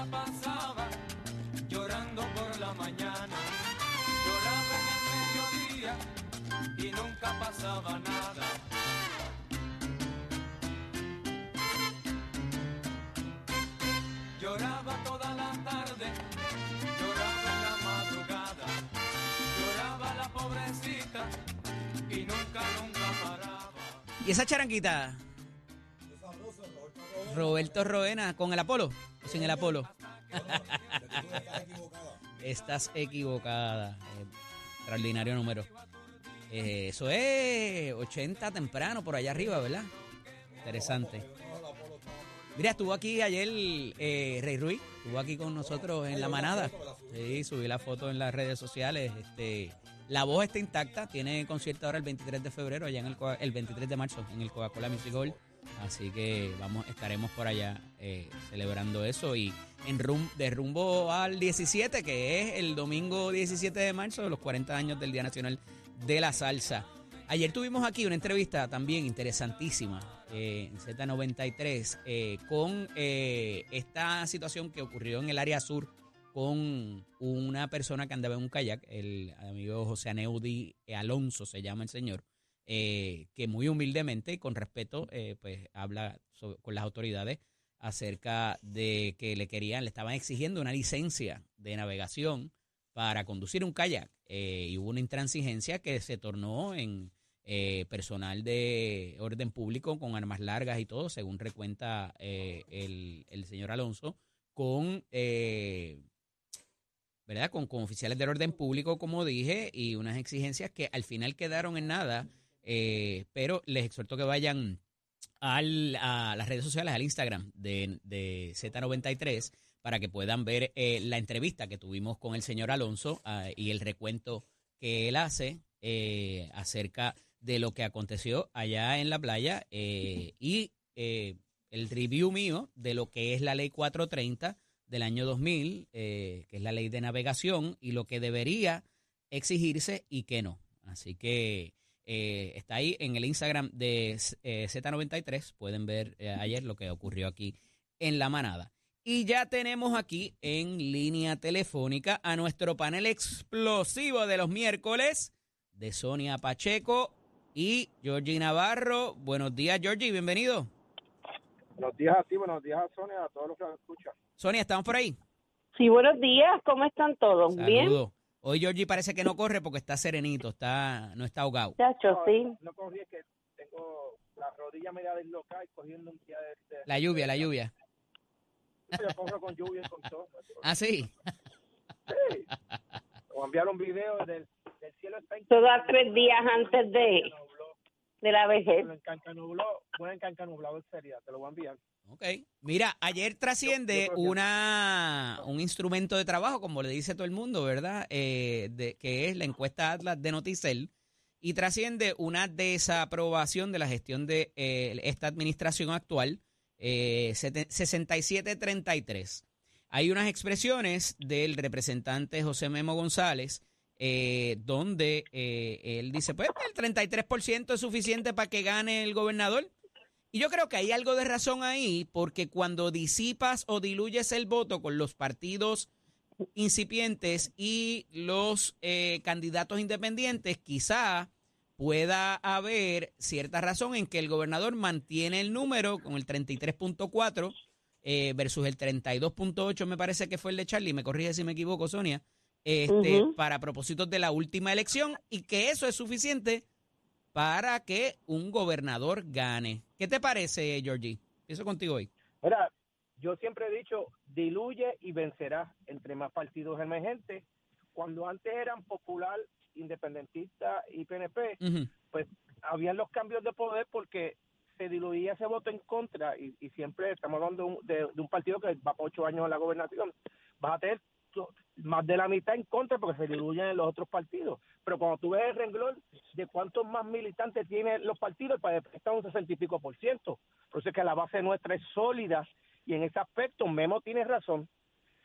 la pasaba llorando por la mañana. Lloraba en el mediodía y nunca pasaba nada. Lloraba toda la tarde, lloraba en la madrugada, lloraba la pobrecita y nunca, nunca paraba. ¿Y esa charanguita? Roberto Roena, ¿con el Apolo? ¿O sin el Apolo? Estás equivocada. Extraordinario número. Eh, eso es 80 temprano, por allá arriba, ¿verdad? Interesante. Mira, estuvo aquí ayer eh, Rey Ruiz, estuvo aquí con nosotros en la manada. Sí, subí la foto en las redes sociales. Este, la voz está intacta, tiene concierto ahora el 23 de febrero, allá en el, el 23 de marzo, en el Coca-Cola Music Hall. Así que vamos, estaremos por allá eh, celebrando eso y en rum, de rumbo al 17, que es el domingo 17 de marzo, los 40 años del Día Nacional de la Salsa. Ayer tuvimos aquí una entrevista también interesantísima eh, en Z93 eh, con eh, esta situación que ocurrió en el área sur con una persona que andaba en un kayak, el amigo José Aneudi Alonso se llama el señor, eh, que muy humildemente y con respeto eh, pues habla con las autoridades acerca de que le querían, le estaban exigiendo una licencia de navegación para conducir un kayak eh, y hubo una intransigencia que se tornó en eh, personal de orden público con armas largas y todo, según recuenta eh, el, el señor Alonso, con, ¿verdad? Con, con oficiales del orden público, como dije, y unas exigencias que al final quedaron en nada, eh, pero les exhorto que vayan al, a las redes sociales, al Instagram de, de Z93, para que puedan ver eh, la entrevista que tuvimos con el señor Alonso ah, y el recuento que él hace eh, acerca de lo que aconteció allá en la playa eh, y eh, el review mío de lo que es la ley 430 del año 2000, eh, que es la ley de navegación y lo que debería exigirse y que no. Así que eh, está ahí en el Instagram de eh, Z93. Pueden ver eh, ayer lo que ocurrió aquí en la manada. Y ya tenemos aquí en línea telefónica a nuestro panel explosivo de los miércoles de Sonia Pacheco y Georgie Navarro. Buenos días, Georgie, bienvenido. Buenos días a ti, buenos días a Sonia, a todos los que nos escuchan. Sonia, ¿estamos por ahí? Sí, buenos días, ¿cómo están todos? ¿Bien? Hoy Georgie parece que no corre porque está serenito, está, no está ahogado. Chacho, No, sí. No corrí, es que tengo la rodilla media dislocada y cogiendo un día de... de- La lluvia, la lluvia. Yo corro con lluvia y con todo. Ah, sí. Sí. O enviaron videos del, del cielo está Todo a tres días antes de, de la vejez. Bueno, en Cancanubló, bueno, en Cancanublado sería, te lo voy a enviar. Ok. Mira, ayer trasciende Yo- yo una un instrumento de trabajo, como le dice todo el mundo, ¿verdad? Eh, de, que es la encuesta Atlas de Noticel. Y trasciende una desaprobación de la gestión de eh, esta administración actual, eh, sete- 6733. Hay unas expresiones del representante José Memo González, eh, donde eh, él dice, pues el 33% es suficiente para que gane el gobernador. Y yo creo que hay algo de razón ahí, porque cuando disipas o diluyes el voto con los partidos incipientes y los eh, candidatos independientes, quizá pueda haber cierta razón en que el gobernador mantiene el número con el 33.4 eh, versus el 32.8, me parece que fue el de Charlie, me corrige si me equivoco, Sonia, este, para propósitos de la última elección y que eso es suficiente para que un gobernador gane. ¿Qué te parece, Georgie? Empiezo contigo hoy. Mira, yo siempre he dicho, diluye y vencerá entre más partidos emergentes. Cuando antes eran popular, independentista y PNP, pues habían los cambios de poder porque se diluía ese voto en contra y, y siempre estamos hablando de un, de, de un partido que va por ocho años en la gobernación. Vas a tener más de la mitad en contra porque se diluyen en los otros partidos. Pero cuando tú ves el renglón de cuántos más militantes tienen los partidos, pues está un sesenta y pico por ciento. Por eso es que la base nuestra es sólida y en ese aspecto Memo tiene razón.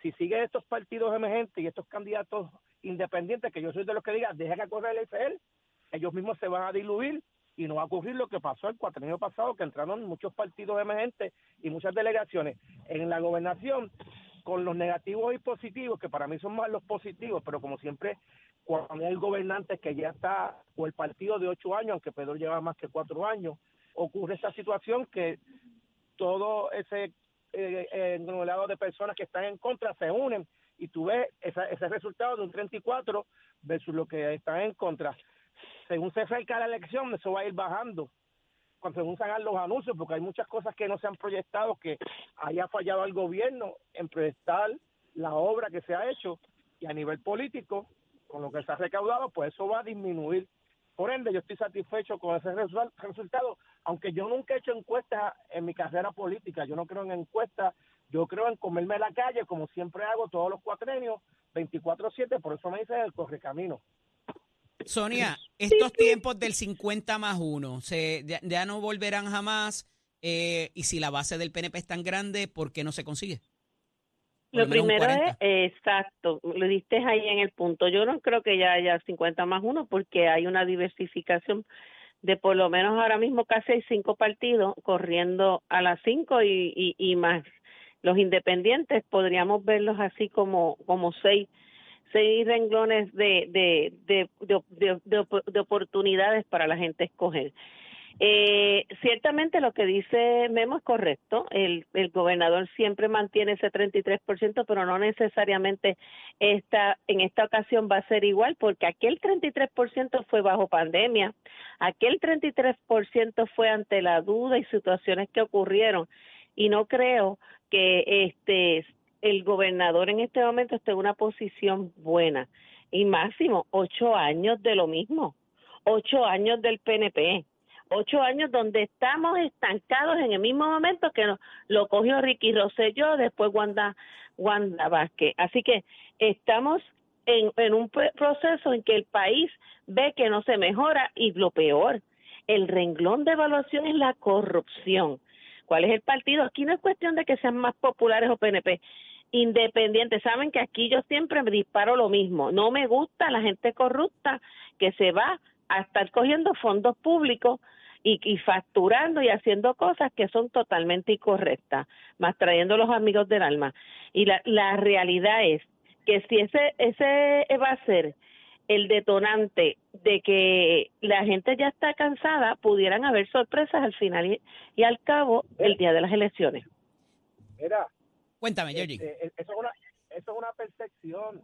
Si siguen estos partidos emergentes y estos candidatos independientes, que yo soy de los que diga, deja que corra el FL, ellos mismos se van a diluir y no va a ocurrir lo que pasó el cuatrienio pasado, que entraron muchos partidos emergentes y muchas delegaciones en la gobernación con los negativos y positivos, que para mí son más los positivos, pero como siempre, cuando hay gobernantes que ya está, o el partido de ocho años, aunque Pedro lleva más que cuatro años, ocurre esa situación que todo ese eh, eh, de personas que están en contra se unen y tú ves ese resultado de un 34 versus lo que están en contra. Según se acerca la elección, eso va a ir bajando cuando según salgan los anuncios, porque hay muchas cosas que no se han proyectado, que haya fallado el gobierno en proyectar la obra que se ha hecho y a nivel político, con lo que se ha recaudado, pues eso va a disminuir. Por ende, yo estoy satisfecho con ese resultado, aunque yo nunca he hecho encuestas en mi carrera política, yo no creo en encuestas, yo creo en comerme la calle, como siempre hago todos los cuatrenios, 24-7, por eso me dice el correcamino. Sonia, estos tiempos del 50 más 1 se, ya, no volverán jamás. Eh, y si la base del PNP es tan grande, ¿por qué no se consigue? Lo, primero es, exacto, lo diste ahí en el punto. Yo no creo que ya haya 50 más 1 porque hay una diversificación de por lo menos ahora mismo casi hay cinco partidos corriendo a las cinco y, y más los independientes, podríamos verlos así como, como seis seis renglones de, de, de, de, oportunidades para la gente escoger. Eh, ciertamente lo que dice Memo es correcto. El, el gobernador siempre mantiene ese 33%, pero no necesariamente esta, en esta ocasión va a ser igual, porque aquel 33% fue bajo pandemia, aquel 33% fue ante la duda y situaciones que ocurrieron. Y no creo que este el gobernador en este momento está en una posición buena. Y máximo, ocho años de lo mismo, ocho años del PNP, ocho años donde estamos estancados en el mismo momento que lo cogió Ricky Rosselló, después Wanda, Wanda Vázquez. Así que estamos en, en un proceso en que el país ve que no se mejora y lo peor, el renglón de evaluación es la corrupción. ¿Cuál es el partido? Aquí no es cuestión de que sean más populares o PNP independientes. Saben que aquí yo siempre me disparo lo mismo. No me gusta la gente corrupta que se va a estar cogiendo fondos públicos y, y, facturando y haciendo cosas que son totalmente incorrectas, más trayendo los amigos del alma. Y la, la realidad es que si ese, ese va a ser el detonante de que la gente ya está cansada, pudieran haber sorpresas al final y, y al cabo el día de las elecciones. Mira, Cuéntame, Georgie. Este, eso, es una, eso es una percepción.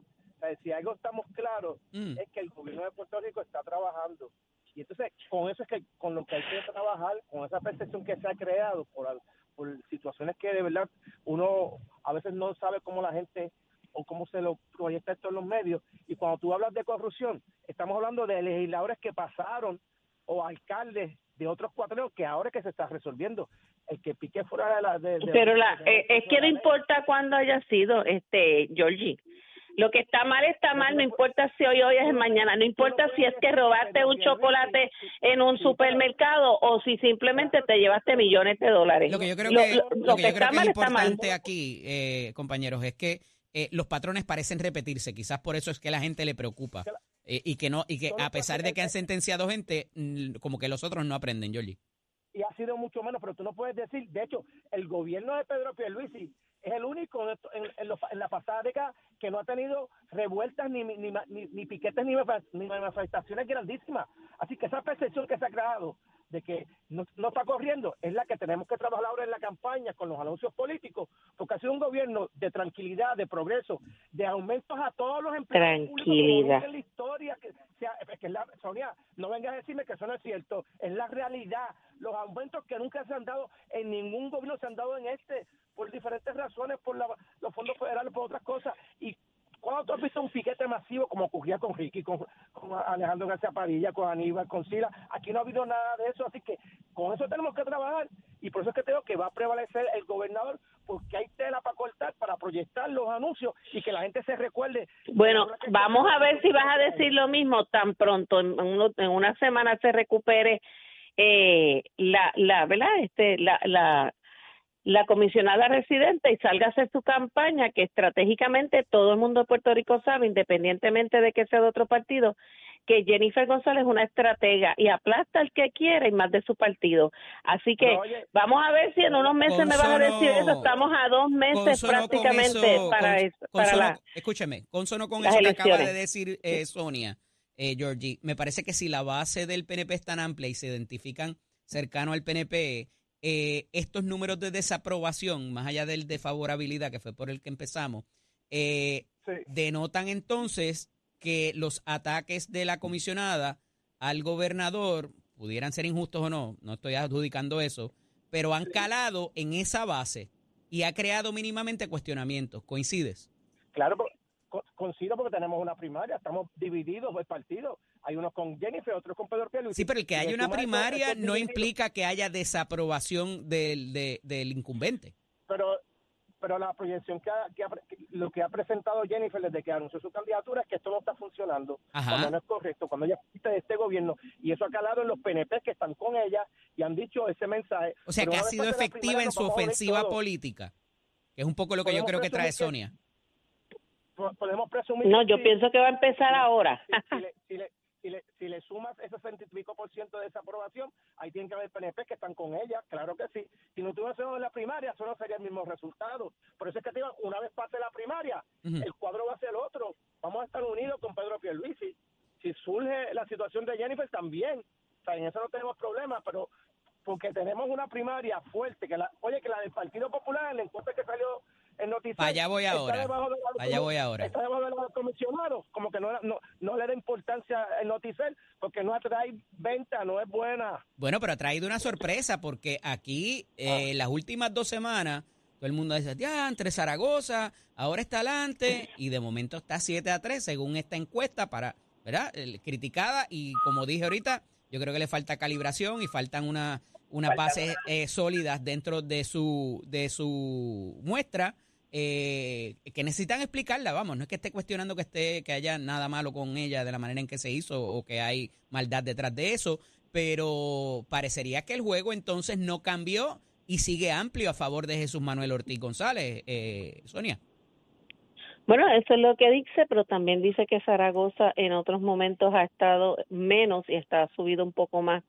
Si algo estamos claros mm. es que el gobierno de Puerto Rico está trabajando. Y entonces, con eso es que con lo que hay que trabajar, con esa percepción que se ha creado por, por situaciones que de verdad uno a veces no sabe cómo la gente o cómo se lo proyecta esto en los medios. Y cuando tú hablas de corrupción, estamos hablando de legisladores que pasaron o alcaldes de otros cuatro que ahora es que se está resolviendo el que pique fuera de la... Pero la, eh, es que no importa cuándo haya sido, este, Georgie. Lo que está mal está mal, no importa si hoy hoy es mañana, no importa si es que robaste un chocolate en un supermercado o si simplemente te llevaste millones de dólares. Lo que yo creo que, lo, que, está es importante aquí, eh, compañeros, es que eh, los patrones parecen repetirse, quizás por eso es que la gente le preocupa y que no y que a pesar de que han sentenciado gente, mm, como que los otros no aprenden, Georgie y ha sido mucho menos, pero tú no puedes decir, de hecho, el gobierno de Pedro Pierluisi es el único en, en, la pasada década que no ha tenido revueltas ni, ni, ni, ni piquetes ni manifestaciones grandísimas. Así que esa percepción que se ha creado de que no, no, está corriendo es la que tenemos que trabajar ahora en la campaña con los anuncios políticos, porque ha sido un gobierno de tranquilidad, de progreso, de aumentos a todos los empleados tranquilidad. en la historia que sea, es que la, Sonia, no vengas a decirme que eso no es cierto, es la realidad, los aumentos que nunca se han dado en ningún gobierno se han dado en este por diferentes razones, por los fondos federales, por otras cosas y ¿Cuándo tú has visto un piquete masivo como ocurría con Ricky, con, Alejandro García Padilla, con Aníbal, con Sila? Aquí no ha habido nada de eso, así que con eso tenemos que trabajar y por eso es que tengo que va a prevalecer el gobernador porque hay tela para cortar, para proyectar los anuncios y que la gente se recuerde. Bueno, vamos a ver si vas a decir lo mismo tan pronto, en, en una semana se recupere eh, la, la, ¿verdad? Este, la, la la comisionada residente y salga a hacer su campaña, que estratégicamente todo el mundo de Puerto Rico sabe, independientemente de que sea de otro partido, que Jennifer González es una estratega y aplasta al que quiere y más de su partido. Así que vamos a ver si en unos meses me van a decir eso. Estamos a dos meses prácticamente para eso. Para escúcheme, consono con eso que acaba de decir eh, Sonia, eh, Georgie. Me parece que si la base del PNP es tan amplia y se identifican cercano al PNP, eh, estos números de desaprobación, más allá del de favorabilidad, que fue por el que empezamos, eh, denotan entonces que los ataques de la comisionada al gobernador pudieran ser injustos o no, no estoy adjudicando eso, pero han calado en esa base y ha creado mínimamente cuestionamientos. ¿Coincides? Claro, coincido porque tenemos una primaria, estamos divididos el partido. Hay unos con Jennifer, otros con Pedro Pérez. Sí, pero el que haya una primaria no implica que haya desaprobación del, del incumbente. Pero pero la proyección que, lo que ha presentado Jennifer desde que anunció su candidatura es que esto no está funcionando, cuando no es correcto, cuando ella de este gobierno y eso ha calado en los PNP que están con ella y han dicho ese mensaje. O sea, que ha sido efectiva en su ofensiva política, que es un poco lo que yo creo que trae Sonia podemos presumir. No, yo pienso que va a empezar ahora. Si, le, si, le, si, le, sumas ese 60 y pico por ciento de esa aprobación, ahí tienen que haber PNP que están con ella, claro que sí. Si no tuviésemos en la primaria, eso no sería el mismo resultado. Por eso es que te digo, una vez pase la primaria, el cuadro va a ser otro. Vamos a estar unidos con Pedro Pierluisi. Si surge la situación de Jennifer, también. O sea, en eso no tenemos problema, pero porque tenemos una primaria fuerte, que la, oye, que la del Partido Popular, en la encuesta que salió en Allá voy ahora. Allá voy ahora. Está debajo de los comisionados, como que no, no, le da importancia el noticiero porque no atrae venta, no es buena. Bueno, pero ha traído una sorpresa porque aquí, eh, las últimas dos semanas, todo el mundo dice, ya, entre Zaragoza, ahora está adelante, y de momento está 7 a 3, según esta encuesta, para, ¿verdad? Criticada, y como dije ahorita, yo creo que le falta calibración y faltan una, unas bases eh, sólidas dentro de su, de su muestra eh, que necesitan explicarla, vamos, no es que esté cuestionando que esté que haya nada malo con ella de la manera en que se hizo o que hay maldad detrás de eso, pero parecería que el juego entonces no cambió y sigue amplio a favor de Jesús Manuel Ortiz González, eh, Sonia. Bueno, eso es lo que dice, pero también dice que Zaragoza en otros momentos ha estado menos y está subido un poco más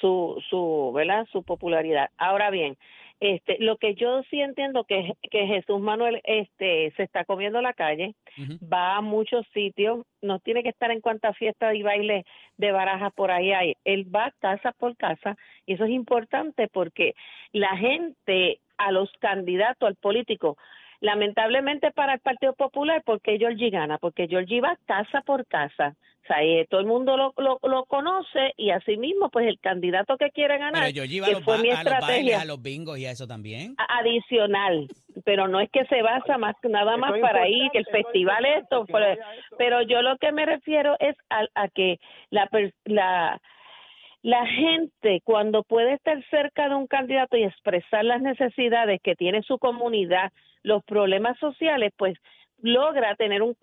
su su, ¿verdad? su popularidad. Ahora bien, este, lo que yo sí entiendo que, que Jesús Manuel este, se está comiendo la calle, va a muchos sitios, no tiene que estar en cuantas fiestas y bailes de barajas por ahí hay. Él va casa por casa y eso es importante porque la gente, a los candidatos, al político, lamentablemente para el Partido Popular, porque Georgie gana, porque Georgie va casa por casa eh, todo el mundo lo, lo, conoce y asimismo, pues el candidato que quiere ganar, pero yo que fue mi estrategia, a los bingos y a eso también. Adicional, pero no es que se basa más nada más para ir, que el festival esto, pero, yo lo que me refiero es a, a que la, la la gente cuando puede estar cerca de un candidato y expresar las necesidades que tiene su comunidad, los problemas sociales, pues logra tener un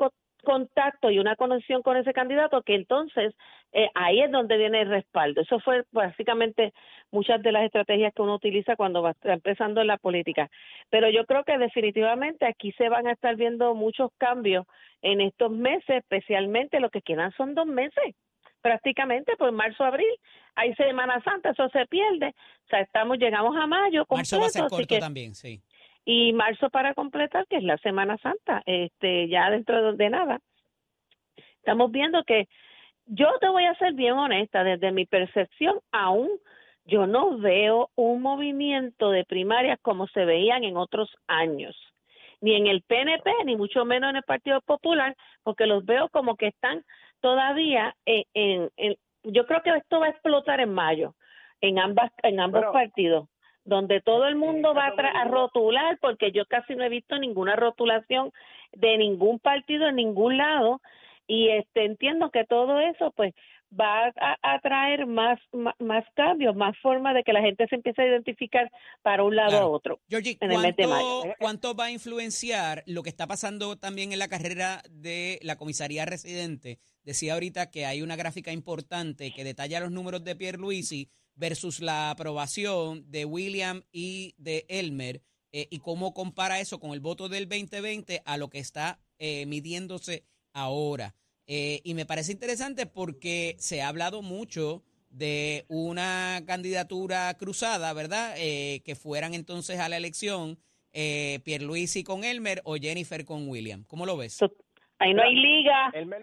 contacto y una conexión con ese candidato que entonces eh, ahí es donde viene el respaldo. Eso fue básicamente muchas de las estrategias que uno utiliza cuando va empezando en la política. Pero yo creo que definitivamente aquí se van a estar viendo muchos cambios en estos meses, especialmente lo que quedan son dos meses prácticamente pues marzo abril hay Semana Santa eso se pierde o sea estamos llegamos a mayo marzo va a ser corto también sí y marzo para completar, que es la Semana Santa, este ya dentro de nada. Estamos viendo que yo te voy a ser bien honesta, desde mi percepción aún yo no veo un movimiento de primarias como se veían en otros años, ni en el PNP, ni mucho menos en el Partido Popular, porque los veo como que están todavía en, en, yo creo que esto va a explotar en mayo en ambas en ambos partidos donde todo el mundo va a, rotular, porque yo casi no he visto ninguna rotulación de ningún partido en ningún lado, y este entiendo que todo eso pues va a, traer más, más, cambios, más formas de que la gente se empiece a identificar para un lado a otro. Georgie, ¿cuánto, ¿cuánto va a influenciar lo que está pasando también en la carrera de la comisaría residente? Decía ahorita que hay una gráfica importante que detalla los números de Pierre Luisi versus la aprobación de William y de Elmer eh, y cómo compara eso con el voto del 2020 a lo que está eh, midiéndose ahora. Eh, y me parece interesante porque se ha hablado mucho de una candidatura cruzada, ¿verdad? que fueran entonces a la elección eh, Pierluisi con Elmer o Jennifer con William. ¿Cómo lo ves? Ahí no hay liga. Ahí no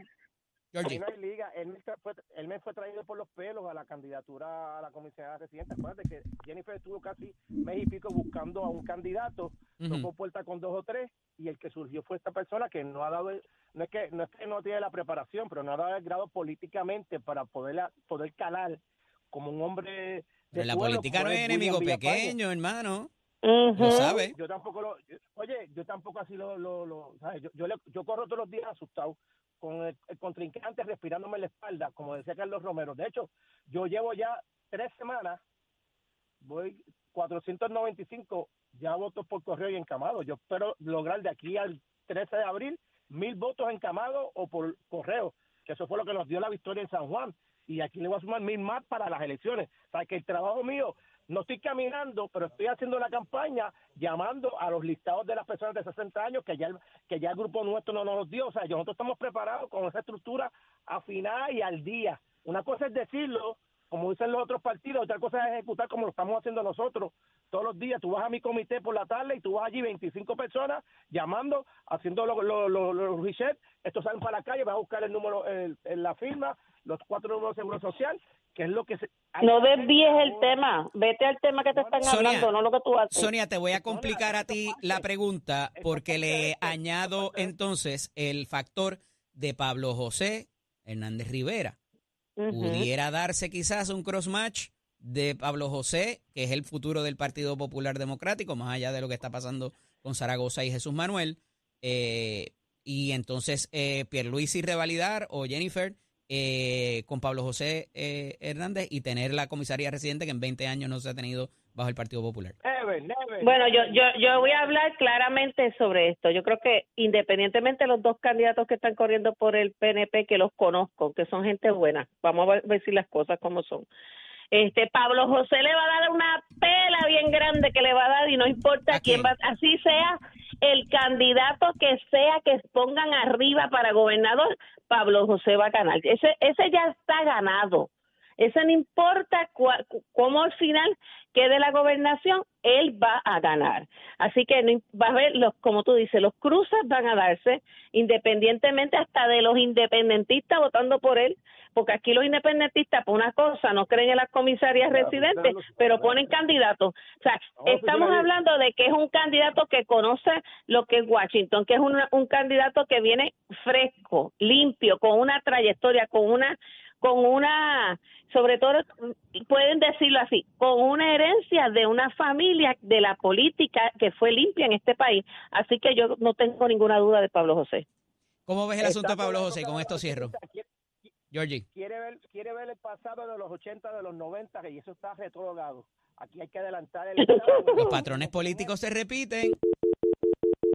hay liga. Elmer fue, traído por los pelos a la candidatura a la comisionada residente. Acuérdate que Jennifer estuvo casi mes y pico buscando a un candidato, tocó puerta con dos o tres y el que surgió fue esta persona que no ha dado, no es que no, es que no tiene la preparación, pero no ha dado el grado políticamente para poder, poder calar como un hombre de la política no es enemigo pequeño, hermano. Lo sabe. Yo tampoco lo, oye, yo tampoco así lo, lo, lo ¿sabes? Yo, yo, yo, corro todos los días asustado con el, contrincante respirándome la espalda, como decía Carlos Romero. De hecho, yo llevo ya tres semanas, voy 495 ya votos por correo y encamado. Yo espero lograr de aquí al 13 de abril mil votos encamados o por correo, que eso fue lo que nos dio la victoria en San Juan. Y aquí le voy a sumar mil más para las elecciones. O sea, que el trabajo mío no estoy caminando, pero estoy haciendo la campaña llamando a los listados de las personas de 60 años que ya el, que ya el grupo nuestro no nos dio. O sea, nosotros estamos preparados con esa estructura afinada y al día. Una cosa es decirlo, como dicen los otros partidos, otra cosa es ejecutar como lo estamos haciendo nosotros todos los días. Tú vas a mi comité por la tarde y tú vas allí 25 personas llamando, haciendo los lo, lo, reset. Estos salen para la calle, vas a buscar el número, en la firma, los cuatro números de seguro social que es lo que se... No desvíes el tema, vete al tema que te están hablando, no lo que tú haces. Sonia, te voy a complicar a ti la pregunta porque le añado entonces el factor de Pablo José Hernández Rivera. Pudiera darse quizás un cross match de Pablo José, que es el futuro del Partido Popular Democrático, más allá de lo que está pasando con Zaragoza y Jesús Manuel. Eh, y entonces eh, Pierluisi revalidar o Jennifer eh, con Pablo José eh, Hernández y tener la comisaría residente que en 20 años no se ha tenido bajo el Partido Popular. Bueno, yo, yo, yo voy a hablar claramente sobre esto. Yo creo que independientemente de los dos candidatos que están corriendo por el PNP, que los conozco, que son gente buena, vamos a ver si las cosas como son. Este Pablo José le va a dar una pela bien grande que le va a dar y no importa quién va, así sea el candidato que sea que pongan arriba para gobernador, Pablo José va a ganar. Ese, ese ya está ganado. Ese no importa cómo al final quede la gobernación, él va a ganar. Así que no, va a ver, los, como tú dices, los cruces van a darse independientemente hasta de los independentistas votando por él, porque aquí los independentistas, por una cosa, no creen en las comisarias residentes, pero ponen candidatos. O sea, estamos hablando de que es un candidato que conoce lo que es Washington, que es un, un candidato que viene fresco, limpio, con una trayectoria, con una con una, sobre todo, pueden decirlo así, con una herencia de una familia de la política que fue limpia en este país. Así que yo no tengo ninguna duda de Pablo José. ¿Cómo ves el asunto de Pablo José? Con esto cierro. Georgie. Quiere ver, quiere ver el pasado de los 80, de los 90, y eso está retrogado. Aquí hay que adelantar el... los patrones políticos se repiten.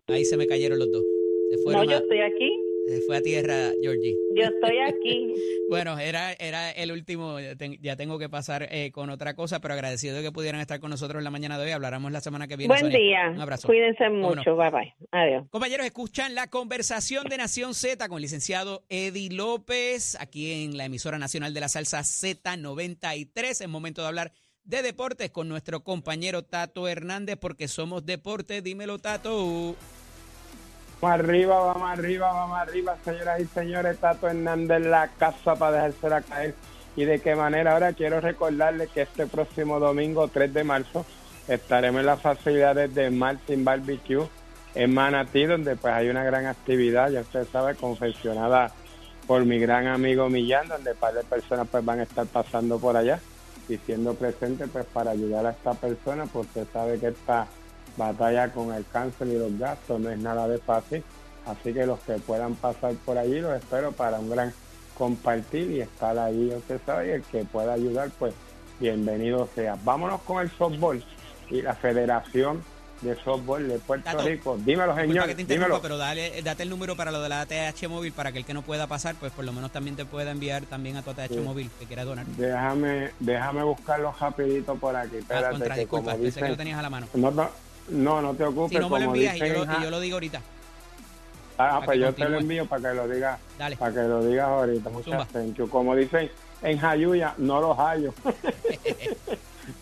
Ahí se me cayeron los dos. Se no, yo estoy aquí fue a tierra, Georgie. Yo estoy aquí. bueno, era, era el último, ya tengo que pasar eh, con otra cosa, pero agradecido de que pudieran estar con nosotros en la mañana de hoy. Hablaremos la semana que viene. Buen día. Un abrazo. Cuídense mucho. Bye bye. Adiós. Compañeros, escuchan la conversación de Nación Z con el licenciado Eddie López, aquí en la emisora nacional de la salsa Z93. Es momento de hablar de deportes con nuestro compañero Tato Hernández, porque somos deporte. Dímelo, Tato. Vamos arriba, vamos arriba, vamos arriba, señoras y señores. Tato Hernández en la casa para dejársela caer. Y de qué manera. Ahora quiero recordarles que este próximo domingo, 3 de marzo, estaremos en las facilidades de Martin Barbecue en Manatí, donde pues hay una gran actividad, ya usted sabe, confeccionada por mi gran amigo Millán, donde par de personas pues van a estar pasando por allá y siendo presentes pues para ayudar a esta persona, porque sabe que está batalla con el cáncer y los gastos no es nada de fácil. Así que los que puedan pasar por allí los espero para un gran compartir y estar ahí, usted sabe, y el que pueda ayudar, pues bienvenido sea. Vámonos con el softball y la Federación de softball de Puerto Rico. Dímelo, señor. Que te dímelo. pero dale, date el número para lo de la ATH móvil para que el que no pueda pasar, pues por lo menos también te pueda enviar también a tu ATH móvil que quiera donar. Déjame, déjame buscarlo rapidito por aquí. Ah, Espérate, contra, que disculpa, como dicen, que lo tenías a la mano. No, no, no, te ocupes. Si no me lo envías y yo, y yo, lo digo ahorita. Ah, pues yo te lo envío para que lo digas. Para que lo digas ahorita. Muchas gracias. Como dicen en Jayuya, no los hallo.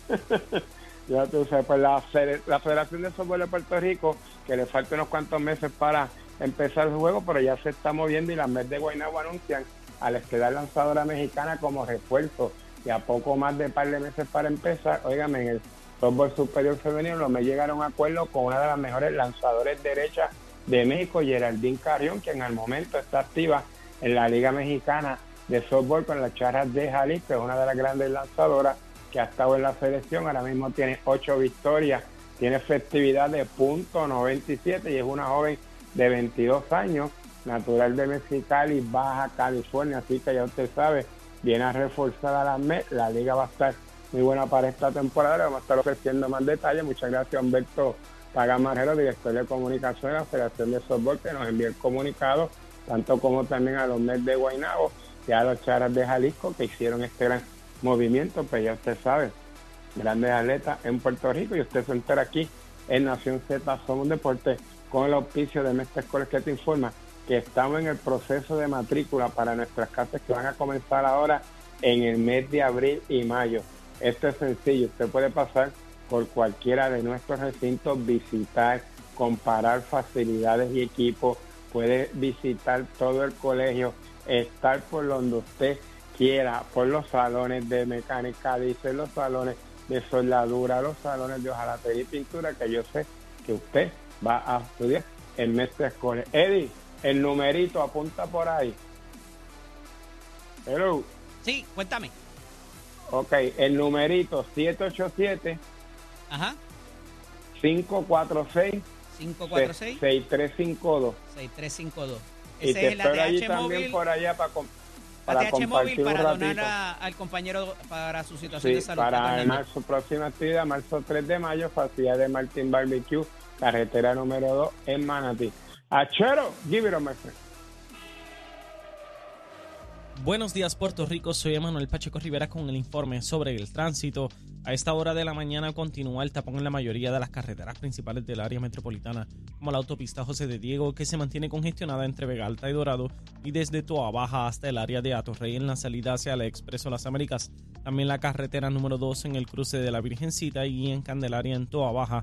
ya tú sabes, pues la, la Federación de Softball de Puerto Rico, que le falta unos cuantos meses para empezar el juego, pero ya se está moviendo y las MED de Guaynabo anuncian al la lanzadora mexicana como refuerzo y a poco más de par de meses para empezar, óigame, en el softball superior femenino me llegaron a acuerdo con una de las mejores lanzadores derechas de México, Geraldine Carrión, que en el momento está activa en la Liga Mexicana de Softball con las charras de Jalisco, es una de las grandes lanzadoras que ha estado en la selección, ahora mismo tiene ocho victorias, tiene efectividad de punto .97 y es una joven de 22 años, natural de Mexicali, Baja California, así que ya usted sabe, viene a reforzar a la la liga va a estar muy buena para esta temporada, vamos a estar ofreciendo más detalles, muchas gracias Humberto Pagamarero, director de comunicación de la Federación de Softball, que nos envió el comunicado, tanto como también a los MED de Guaynabo y a los Charas de Jalisco, que hicieron este gran movimiento, pues ya usted sabe, grandes atletas en Puerto Rico y usted se entera aquí en Nación Z. Somos Deporte con el auspicio de Mestre Escoles que te informa que estamos en el proceso de matrícula para nuestras clases que van a comenzar ahora en el mes de abril y mayo. Esto es sencillo, usted puede pasar por cualquiera de nuestros recintos, visitar, comparar facilidades y equipos, puede visitar todo el colegio, estar por donde usted quiera, por los salones de mecánica, dice los salones de soldadura, los salones de hojalatería y pintura, que yo sé que usted va a estudiar en Mestre Escoles. Eddie, el numerito apunta por ahí. Hello. Sí, cuéntame. Ok, el numerito 787 Ajá. 546 546 6352 6352. Ese y te es el espero allí también por allá para para ATH móvil para donar al compañero para su situación de salud. Para su próxima actividad, marzo 3 de mayo, facilidad de Martín Barbecue, carretera número 2 en Manatí. Achero, give it a my Buenos días Puerto Rico, soy Emanuel Pacheco Rivera con el informe sobre el tránsito. A esta hora de la mañana continúa el tapón en la mayoría de las carreteras principales del área metropolitana, como la autopista José de Diego, que se mantiene congestionada entre Vega Alta y Dorado, y desde Toa Baja hasta el área de Atorrey en la salida hacia el Expreso Las Américas. También la carretera número 2 en el cruce de la Virgencita y en Candelaria en Toa Baja,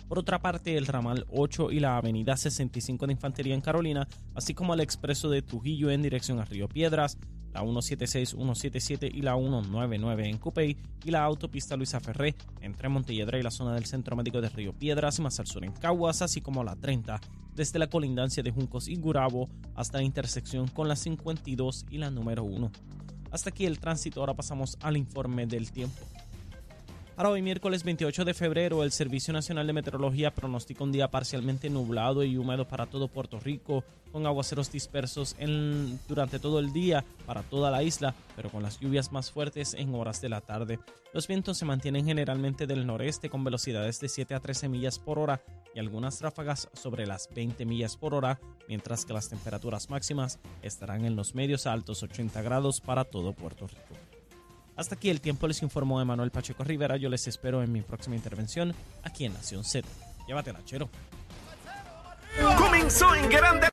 Por otra parte, el ramal 8 y la avenida 65 de Infantería en Carolina, así como el expreso de Trujillo en dirección a Río Piedras, la 176, 177 y la 199 en Cupey y la autopista Luisa Ferré entre Montelledra y la zona del Centro Médico de Río Piedras más al sur en Caguas, así como la 30 desde la colindancia de Juncos y Gurabo hasta la intersección con la 52 y la número 1. Hasta aquí el tránsito, ahora pasamos al informe del tiempo. Para hoy miércoles 28 de febrero, el Servicio Nacional de Meteorología pronostica un día parcialmente nublado y húmedo para todo Puerto Rico, con aguaceros dispersos durante todo el día para toda la isla, pero con las lluvias más fuertes en horas de la tarde. Los vientos se mantienen generalmente del noreste con velocidades de 7 a 13 millas por hora y algunas ráfagas sobre las 20 millas por hora, mientras que las temperaturas máximas estarán en los medios altos 80 grados para todo Puerto Rico. Hasta aquí el tiempo les informó Emanuel Pacheco Rivera. Yo les espero en mi próxima intervención aquí en Nación Z. Llévatela, chero. Comenzó en grande